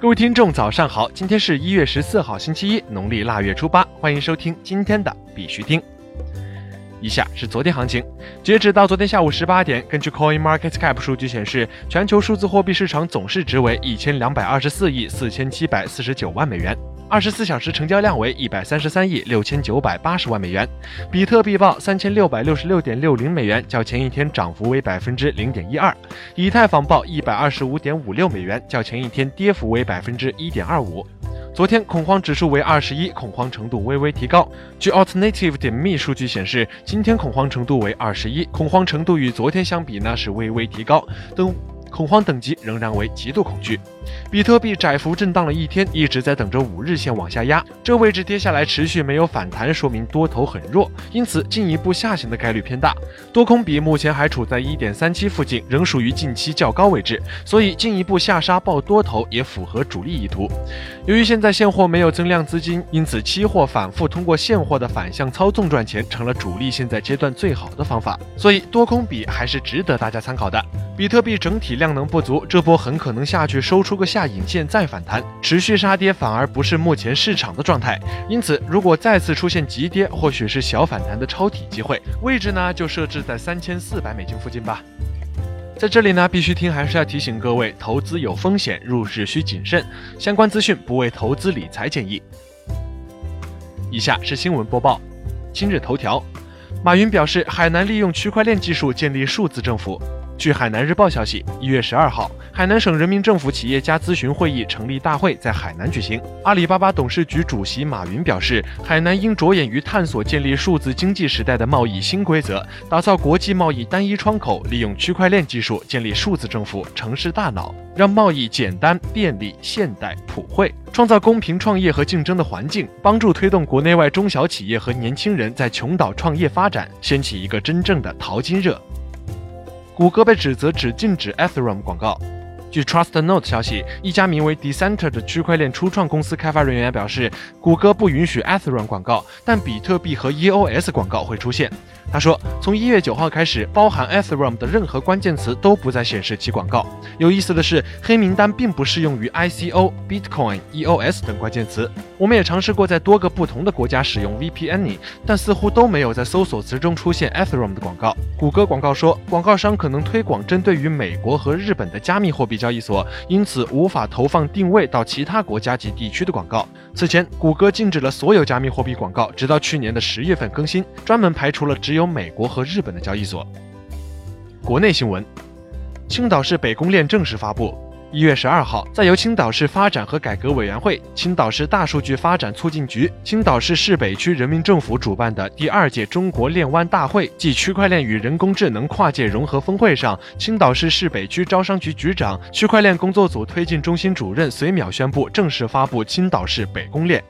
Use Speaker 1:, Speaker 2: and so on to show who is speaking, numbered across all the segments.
Speaker 1: 各位听众，早上好！今天是一月十四号，星期一，农历腊月初八。欢迎收听今天的必须听。以下是昨天行情，截止到昨天下午十八点，根据 Coin Market Cap 数据显示，全球数字货币市场总市值为一千两百二十四亿四千七百四十九万美元。二十四小时成交量为一百三十三亿六千九百八十万美元，比特币报三千六百六十六点六零美元，较前一天涨幅为百分之零点一二；以太坊报一百二十五点五六美元，较前一天跌幅为百分之一点二五。昨天恐慌指数为二十一，恐慌程度微微提高。据 Alternative 点 me 数据显示，今天恐慌程度为二十一，恐慌程度与昨天相比呢是微微提高。等。恐慌等级仍然为极度恐惧，比特币窄幅震荡了一天，一直在等着五日线往下压，这位置跌下来持续没有反弹，说明多头很弱，因此进一步下行的概率偏大。多空比目前还处在一点三七附近，仍属于近期较高位置，所以进一步下杀报多头也符合主力意图。由于现在现货没有增量资金，因此期货反复通过现货的反向操纵赚钱，成了主力现在阶段最好的方法。所以多空比还是值得大家参考的。比特币整体量能不足，这波很可能下去收出个下影线再反弹，持续杀跌反而不是目前市场的状态。因此，如果再次出现急跌，或许是小反弹的抄底机会。位置呢，就设置在三千四百美金附近吧。在这里呢，必须听还是要提醒各位，投资有风险，入市需谨慎。相关资讯不为投资理财建议。以下是新闻播报。今日头条，马云表示，海南利用区块链技术建立数字政府。据海南日报消息，一月十二号，海南省人民政府企业家咨询会议成立大会在海南举行。阿里巴巴董事局主席马云表示，海南应着眼于探索建立数字经济时代的贸易新规则，打造国际贸易单一窗口，利用区块链技术建立数字政府、城市大脑，让贸易简单、便利、现代、普惠，创造公平创业和竞争的环境，帮助推动国内外中小企业和年轻人在琼岛创业发展，掀起一个真正的淘金热。谷歌被指责只禁止 Ethereum 广告。据 Trust Note 消息，一家名为 Decenter 的区块链初创公司开发人员表示，谷歌不允许 Ethereum 广告，但比特币和 EOS 广告会出现。他说，从一月九号开始，包含 Ethereum 的任何关键词都不再显示其广告。有意思的是，黑名单并不适用于 ICO、Bitcoin、EOS 等关键词。我们也尝试过在多个不同的国家使用 VPN，但似乎都没有在搜索词中出现 Ethereum 的广告。谷歌广告说，广告商可能推广针对于美国和日本的加密货币交易所，因此无法投放定位到其他国家及地区的广告。此前，谷歌禁止了所有加密货币广告，直到去年的十月份更新，专门排除了只有美国和日本的交易所。国内新闻：青岛市北宫链正式发布。一月十二号，在由青岛市发展和改革委员会、青岛市大数据发展促进局、青岛市市北区人民政府主办的第二届中国链湾大会暨区块链与人工智能跨界融合峰会上，青岛市市北区招商局局长、区块链工作组推进中心主任隋淼宣布正式发布青岛市北公链。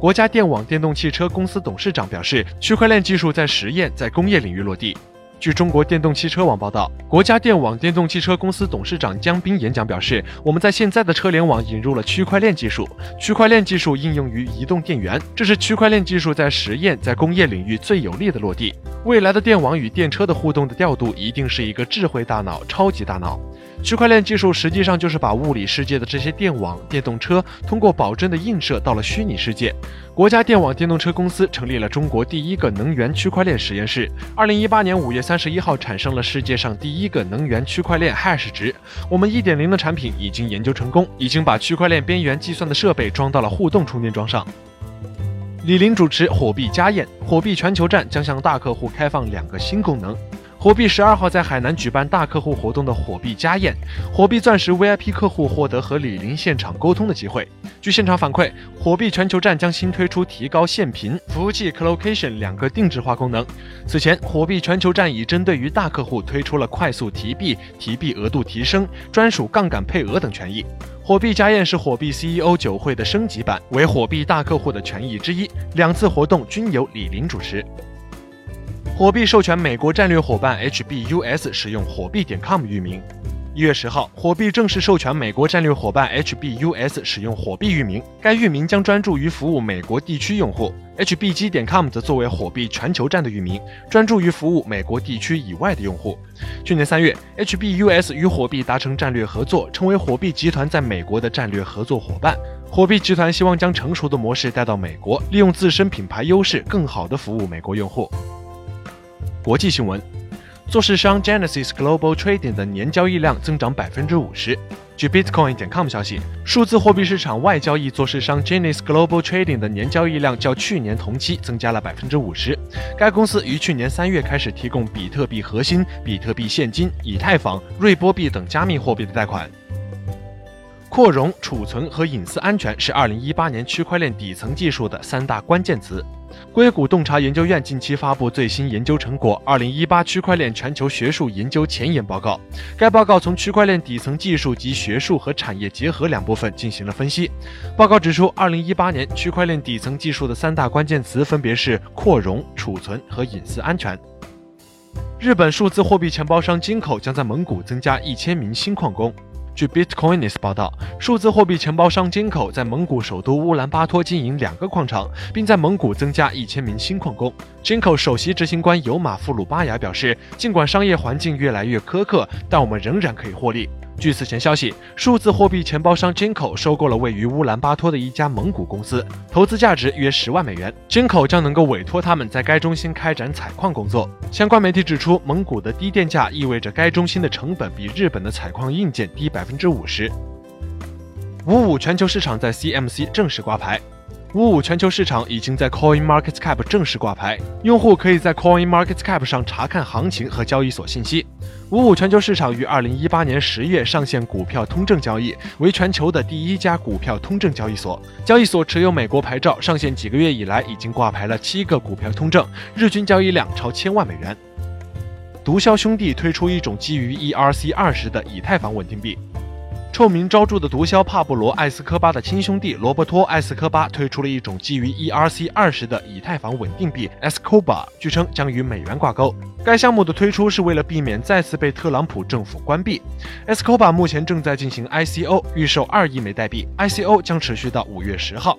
Speaker 1: 国家电网电动汽车公司董事长表示，区块链技术在实验、在工业领域落地。据中国电动汽车网报道，国家电网电动汽车公司董事长姜斌演讲表示：“我们在现在的车联网引入了区块链技术，区块链技术应用于移动电源，这是区块链技术在实验、在工业领域最有力的落地。未来的电网与电车的互动的调度，一定是一个智慧大脑、超级大脑。”区块链技术实际上就是把物理世界的这些电网、电动车通过保真的映射到了虚拟世界。国家电网电动车公司成立了中国第一个能源区块链实验室。二零一八年五月三十一号产生了世界上第一个能源区块链 hash 值。我们一点零的产品已经研究成功，已经把区块链边缘计算的设备装到了互动充电桩上。李林主持火币家宴，火币全球站将向大客户开放两个新功能。火币十二号在海南举办大客户活动的火币家宴，火币钻石 VIP 客户获得和李林现场沟通的机会。据现场反馈，火币全球站将新推出提高现频、服务器 colocation 两个定制化功能。此前，火币全球站已针对于大客户推出了快速提币、提币额度提升、专属杠杆配额等权益。火币家宴是火币 CEO 酒会的升级版，为火币大客户的权益之一。两次活动均由李林主持。火币授权美国战略伙伴 HBUS 使用火币点 com 域名。一月十号，火币正式授权美国战略伙伴 HBUS 使用火币域名，该域名将专注于服务美国地区用户。HBG 点 com 则作为火币全球站的域名，专注于服务美国地区以外的用户。去年三月，HBUS 与火币达成战略合作，成为火币集团在美国的战略合作伙伴。火币集团希望将成熟的模式带到美国，利用自身品牌优势，更好地服务美国用户。国际新闻。做市商 Genesis Global Trading 的年交易量增长百分之五十。据 Bitcoin.com 消息，数字货币市场外交易做市商 Genesis Global Trading 的年交易量较去年同期增加了百分之五十。该公司于去年三月开始提供比特币核心、比特币现金、以太坊、瑞波币等加密货币的贷款。扩容、储存和隐私安全是2018年区块链底层技术的三大关键词。硅谷洞察研究院近期发布最新研究成果《二零一八区块链全球学术研究前沿报告》。该报告从区块链底层技术及学术和产业结合两部分进行了分析。报告指出，二零一八年区块链底层技术的三大关键词分别是扩容、储存和隐私安全。日本数字货币钱包商金口将在蒙古增加一千名新矿工。据 Bitcoinist 报道，数字货币承包商金口在蒙古首都乌兰巴托经营两个矿场，并在蒙古增加一千名新矿工。金口首席执行官尤马夫鲁巴雅表示，尽管商业环境越来越苛刻，但我们仍然可以获利。据此前消息，数字货币钱包商 Jinko 收购了位于乌兰巴托的一家蒙古公司，投资价值约十万美元。Jinko 将能够委托他们在该中心开展采矿工作。相关媒体指出，蒙古的低电价意味着该中心的成本比日本的采矿硬件低百分之五十。五五全球市场在 CMC 正式挂牌。五五全球市场已经在 Coin Market Cap 正式挂牌，用户可以在 Coin Market Cap 上查看行情和交易所信息。五五全球市场于二零一八年十月上线股票通证交易，为全球的第一家股票通证交易所。交易所持有美国牌照，上线几个月以来已经挂牌了七个股票通证，日均交易量超千万美元。毒枭兄弟推出一种基于 ERC 二十的以太坊稳定币。臭名昭著的毒枭帕布罗·艾斯科巴的亲兄弟罗伯托·艾斯科巴推出了一种基于 ERC 二十的以太坊稳定币 Escoba，据称将与美元挂钩。该项目的推出是为了避免再次被特朗普政府关闭。Escoba 目前正在进行 ICO，预售二亿枚代币，ICO 将持续到五月十号。